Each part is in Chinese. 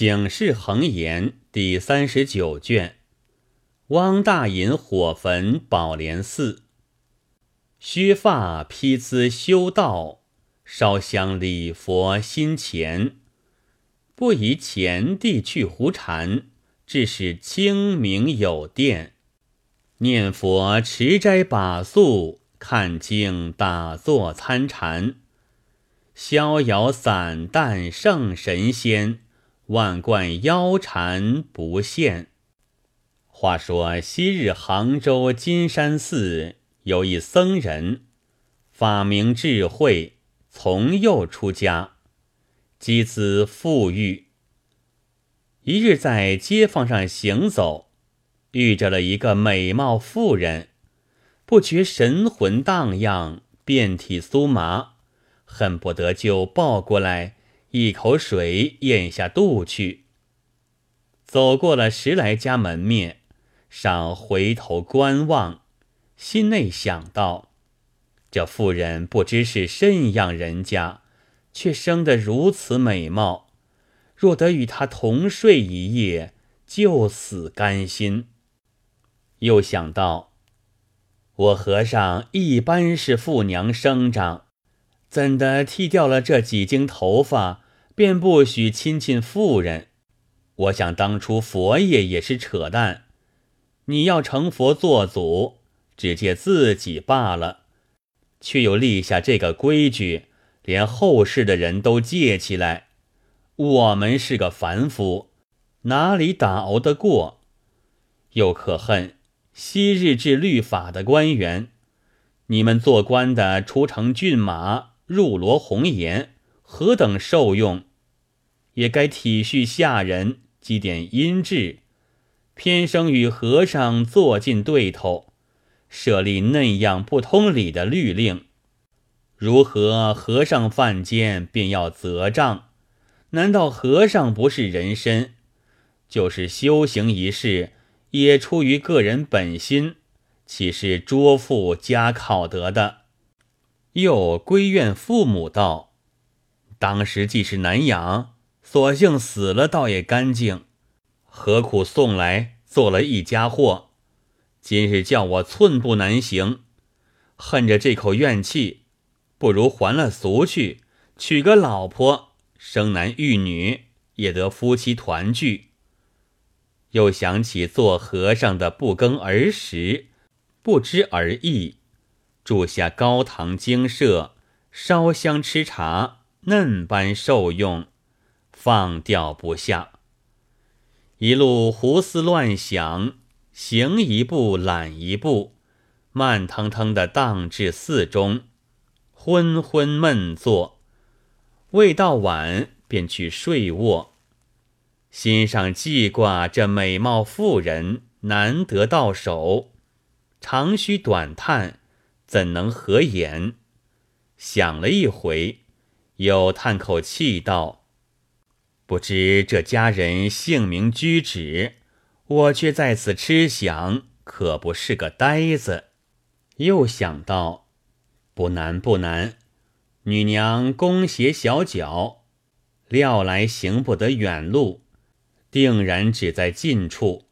醒世恒言第三十九卷，汪大隐火焚宝莲寺。削发披姿修道，烧香礼佛心前。不宜前地去胡禅，致使清明有殿。念佛持斋把素，看经打坐参禅。逍遥散淡胜神仙。万贯腰缠不现。话说昔日杭州金山寺有一僧人，法名智慧，从幼出家，积资富裕。一日在街坊上行走，遇着了一个美貌妇人，不觉神魂荡漾，遍体酥麻，恨不得就抱过来。一口水咽下肚去。走过了十来家门面，尚回头观望，心内想到：这妇人不知是甚样人家，却生得如此美貌。若得与她同睡一夜，就死甘心。又想到，我和尚一般是妇娘生长。怎的剃掉了这几茎头发，便不许亲近妇人？我想当初佛爷也是扯淡。你要成佛做祖，只借自己罢了，却又立下这个规矩，连后世的人都借起来。我们是个凡夫，哪里打熬得过？又可恨昔日治律法的官员，你们做官的出城骏马。入罗红颜，何等受用，也该体恤下人，积点阴质，偏生与和尚坐进对头，设立那样不通理的律令。如何和尚犯奸便要责杖？难道和尚不是人身？就是修行一事，也出于个人本心，岂是捉父加考得的？又归怨父母道：“当时既是难养，索性死了，倒也干净。何苦送来做了一家祸？今日叫我寸步难行，恨着这口怨气，不如还了俗去，娶个老婆，生男育女，也得夫妻团聚。又想起做和尚的不耕而食，不知而意。”住下高堂精舍，烧香吃茶，嫩般受用，放掉不下。一路胡思乱想，行一步懒一步，慢腾腾的荡至寺中，昏昏闷坐。未到晚，便去睡卧，心上记挂这美貌妇人，难得到手，长吁短叹。怎能合眼？想了一回，又叹口气道：“不知这家人姓名居止，我却在此痴想，可不是个呆子。”又想到：“不难不难，女娘弓鞋小脚，料来行不得远路，定然只在近处，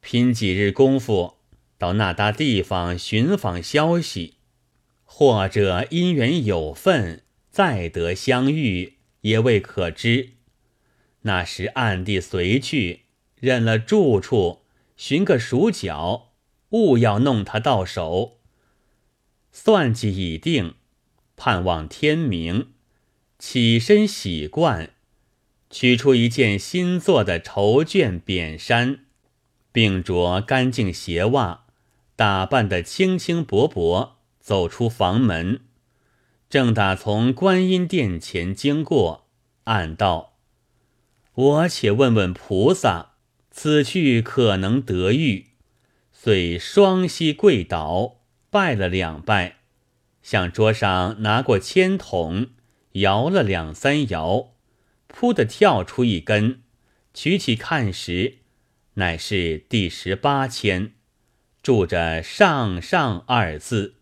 拼几日功夫。”到那大地方寻访消息，或者因缘有份，再得相遇，也未可知。那时暗地随去，认了住处，寻个熟脚，勿要弄他到手。算计已定，盼望天明，起身洗冠，取出一件新做的绸绢扁衫，并着干净鞋袜。打扮得轻轻薄薄，走出房门，正打从观音殿前经过，暗道：“我且问问菩萨，此去可能得遇。”遂双膝跪倒，拜了两拜，向桌上拿过签筒，摇了两三摇，扑的跳出一根，取起看时，乃是第十八签。住着“上上”二字，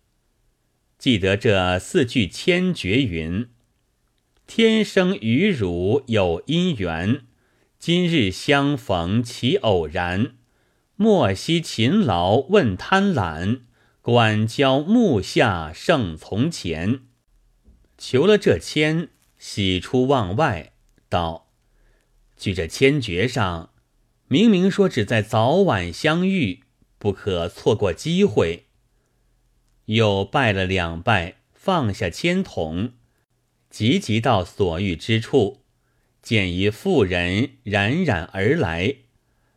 记得这四句千绝云：“天生与汝有因缘，今日相逢其偶然，莫惜勤劳问贪婪，管教目下胜从前。求了这签，喜出望外，道：“据这签诀上，明明说只在早晚相遇，不可错过机会。”又拜了两拜，放下签筒，急急到所遇之处，见一妇人冉冉而来，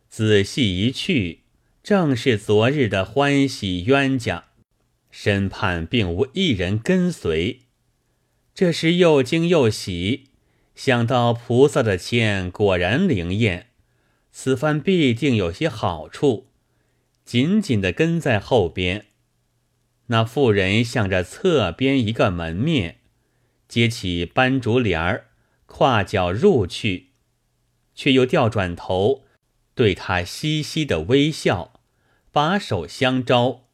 仔细一去，正是昨日的欢喜冤家，身畔并无一人跟随。这时又惊又喜，想到菩萨的签果然灵验，此番必定有些好处，紧紧的跟在后边。那妇人向着侧边一个门面，接起斑竹帘儿，跨脚入去，却又调转头，对他嘻嘻的微笑，把手相招。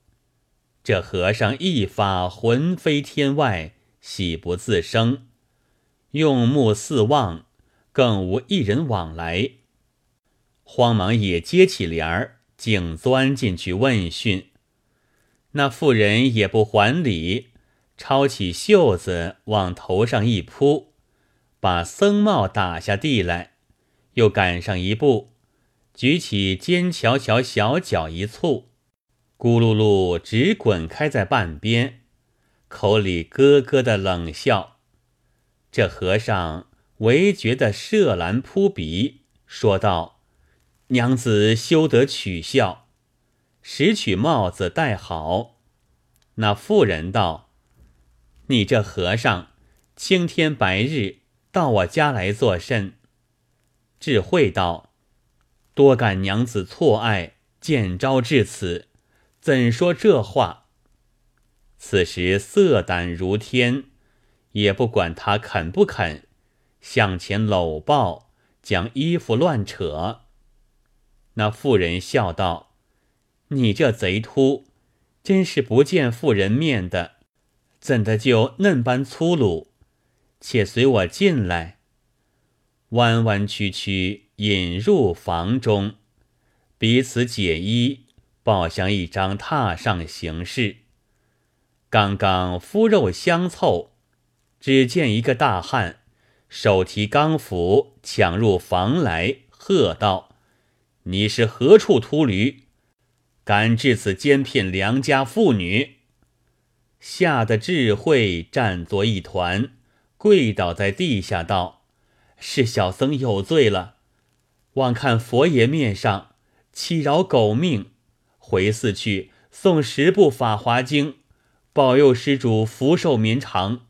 这和尚一发魂飞天外，喜不自胜，用目四望，更无一人往来，慌忙也接起帘儿，竟钻进去问讯。那妇人也不还礼，抄起袖子往头上一扑，把僧帽打下地来，又赶上一步，举起尖翘翘小脚一蹴，咕噜噜直滚开在半边，口里咯咯的冷笑。这和尚唯觉得麝兰扑鼻，说道：“娘子休得取笑。”拾取帽子戴好，那妇人道：“你这和尚，青天白日到我家来作甚？”智慧道：“多感娘子错爱，见招至此，怎说这话？”此时色胆如天，也不管他肯不肯，向前搂抱，将衣服乱扯。那妇人笑道。你这贼秃，真是不见妇人面的，怎的就嫩般粗鲁？且随我进来。弯弯曲曲引入房中，彼此解衣，抱向一张榻上行事。刚刚肤肉相凑，只见一个大汉手提钢斧抢入房来，喝道：“你是何处秃驴？”敢至此奸骗良家妇女，吓得智慧战作一团，跪倒在地下道：“是小僧有罪了，望看佛爷面上，欺饶狗命，回寺去诵十部法华经，保佑施主福寿绵长。”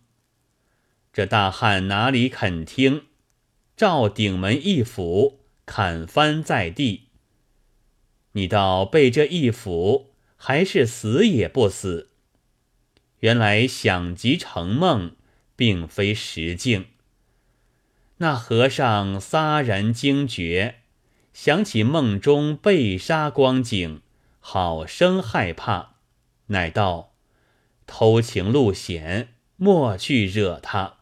这大汉哪里肯听，照顶门一斧砍翻在地。你倒被这一斧，还是死也不死。原来想极成梦，并非实境。那和尚撒然惊觉，想起梦中被杀光景，好生害怕，乃道：“偷情路险，莫去惹他，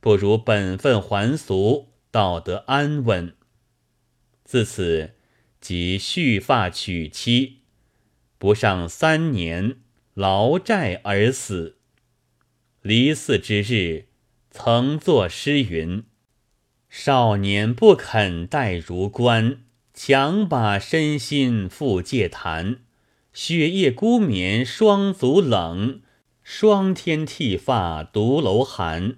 不如本分还俗，道得安稳。”自此。即续发娶妻，不上三年，劳债而死。离寺之日，曾作诗云：“少年不肯待如冠，强把身心付戒坛。雪夜孤眠双足冷，霜天剃发独楼寒。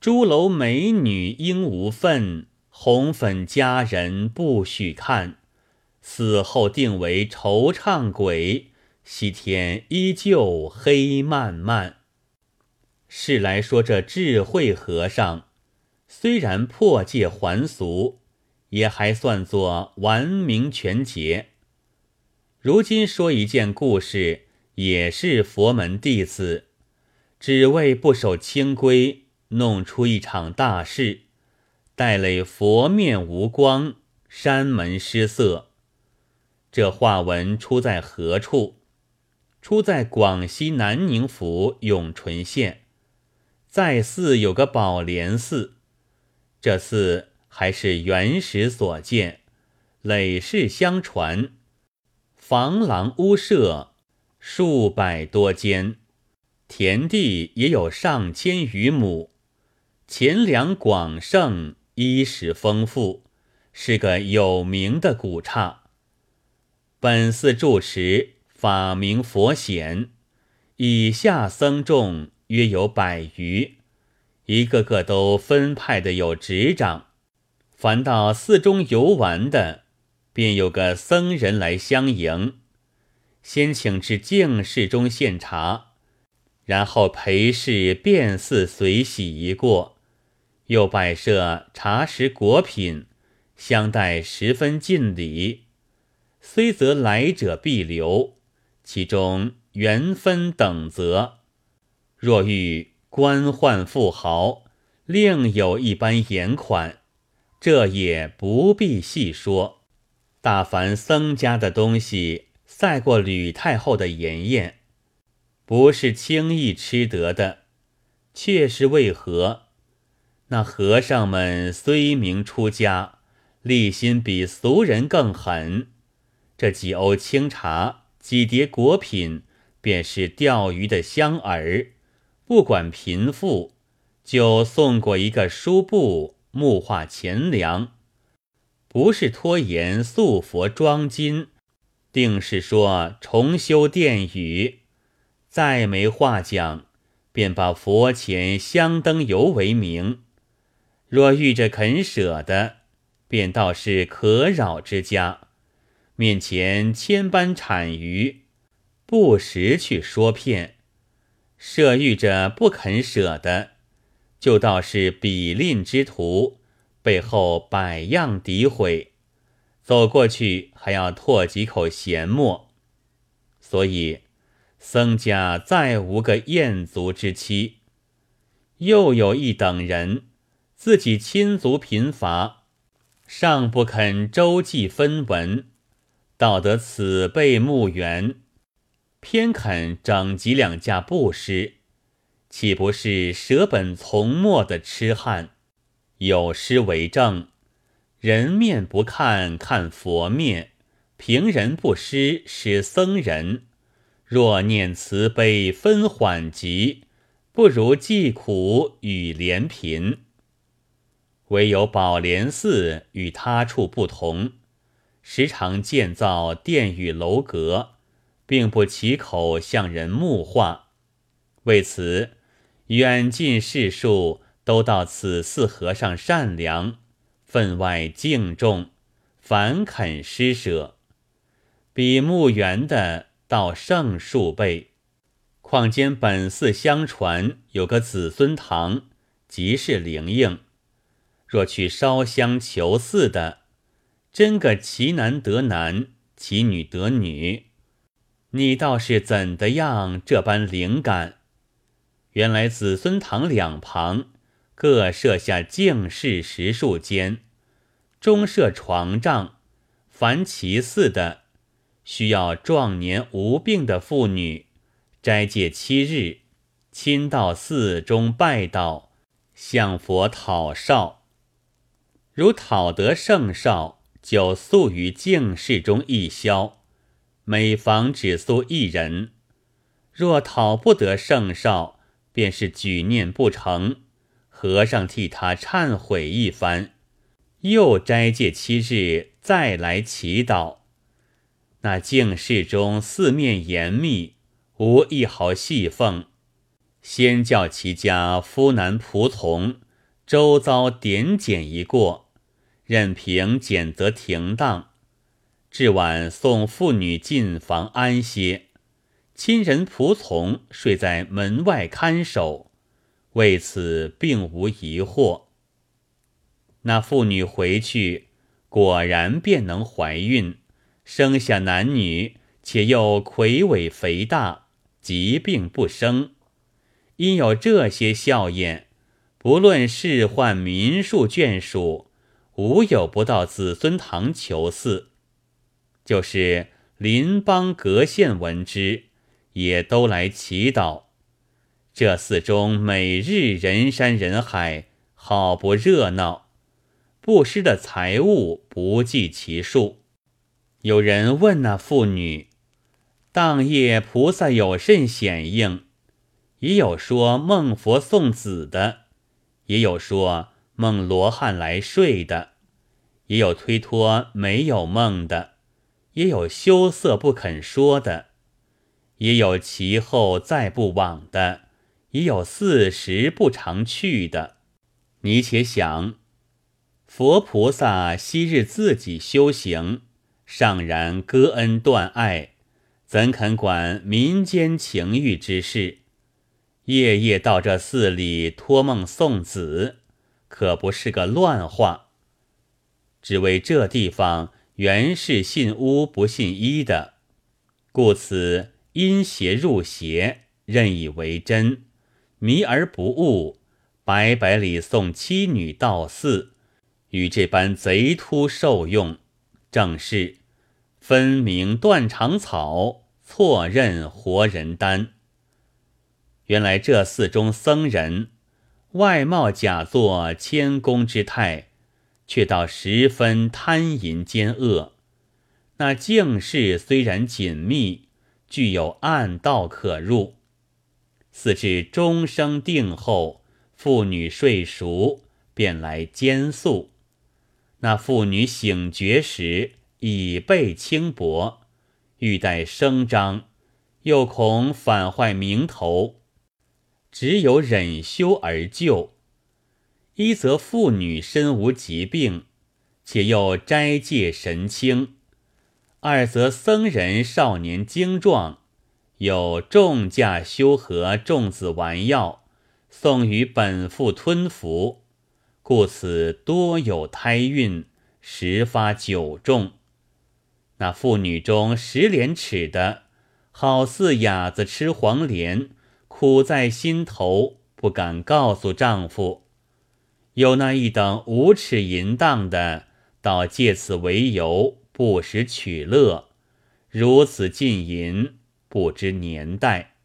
朱楼美女应无份，红粉佳人不许看。”死后定为惆怅鬼，西天依旧黑漫漫。是来说这智慧和尚，虽然破戒还俗，也还算作完名全节。如今说一件故事，也是佛门弟子，只为不守清规，弄出一场大事，带累佛面无光，山门失色。这话文出在何处？出在广西南宁府永淳县，在寺有个宝莲寺，这寺还是原始所建，累世相传。房廊屋舍数百多间，田地也有上千余亩，钱粮广盛，衣食丰富，是个有名的古刹。本寺住持法名佛显，以下僧众约有百余，一个个都分派的有执掌。凡到寺中游玩的，便有个僧人来相迎，先请至净室中献茶，然后陪侍遍寺随喜一过，又摆设茶食果品，相待十分尽礼。虽则来者必留，其中缘分等则，若遇官宦富豪，另有一般严款。这也不必细说，大凡僧家的东西，赛过吕太后的筵宴，不是轻易吃得的。却是为何？那和尚们虽名出家，立心比俗人更狠。这几瓯清茶，几碟果品，便是钓鱼的香饵。不管贫富，就送过一个书布。木化钱粮，不是拖延塑佛装金，定是说重修殿宇。再没话讲，便把佛前香灯油为名。若遇着肯舍的，便倒是可扰之家。面前千般谄谀，不时去说骗。设遇着不肯舍的。就道是比吝之徒，背后百样诋毁，走过去还要唾几口闲沫。所以僧家再无个艳族之妻。又有一等人，自己亲族贫乏，尚不肯周济分文，道得此辈墓园，偏肯整几两架布施。岂不是舍本从末的痴汉？有诗为证：人面不看看佛面，平人不施施僧人。若念慈悲分缓急，不如济苦与怜贫。唯有宝莲寺与他处不同，时常建造殿宇楼阁，并不起口向人木化。为此。远近士庶都到此寺和尚善良，分外敬重，凡肯施舍，比墓园的道胜数倍。况兼本寺相传有个子孙堂，即是灵应。若去烧香求寺的，真个其男得男，其女得女，你倒是怎的样这般灵感？原来子孙堂两旁各设下净室十数间，中设床帐。凡其次的，需要壮年无病的妇女，斋戒七日，亲到寺中拜道，向佛讨少。如讨得圣少，就宿于净室中一宵，每房只宿一人。若讨不得圣少，便是举念不成，和尚替他忏悔一番，又斋戒七日，再来祈祷。那净室中四面严密，无一毫细缝。先叫其家夫男仆从周遭点检一过，任凭检则停当。至晚送妇女进房安歇。亲人仆从睡在门外看守，为此并无疑惑。那妇女回去，果然便能怀孕，生下男女，且又魁伟肥大，疾病不生。因有这些效验，不论仕宦民庶眷属，无有不到子孙堂求嗣。就是邻邦隔县闻之。也都来祈祷，这寺中每日人山人海，好不热闹。布施的财物不计其数。有人问那妇女：“当夜菩萨有甚显应？”也有说梦佛送子的，也有说梦罗汉来睡的，也有推脱没有梦的，也有羞涩不肯说的，也有其后再不往的，也有四时不常去的。你且想，佛菩萨昔日自己修行，尚然割恩断爱，怎肯管民间情欲之事？夜夜到这寺里托梦送子，可不是个乱话。只为这地方原是信巫不信医的，故此因邪入邪，任以为真，迷而不悟，白白里送妻女到寺，与这般贼秃受用，正是分明断肠草，错认活人丹。原来这寺中僧人外貌假作谦恭之态，却倒十分贪淫奸恶。那净室虽然紧密，具有暗道可入。似至钟声定后，妇女睡熟，便来监宿。那妇女醒觉时，已被轻薄，欲待声张，又恐反坏名头。只有忍羞而救。一则妇女身无疾病，且又斋戒神清；二则僧人少年精壮，有重价修和众子丸药，送与本妇吞服，故此多有胎孕，时发久重。那妇女中十连齿的，好似哑子吃黄连。苦在心头，不敢告诉丈夫；有那一等无耻淫荡的，倒借此为由不时取乐，如此禁淫，不知年代。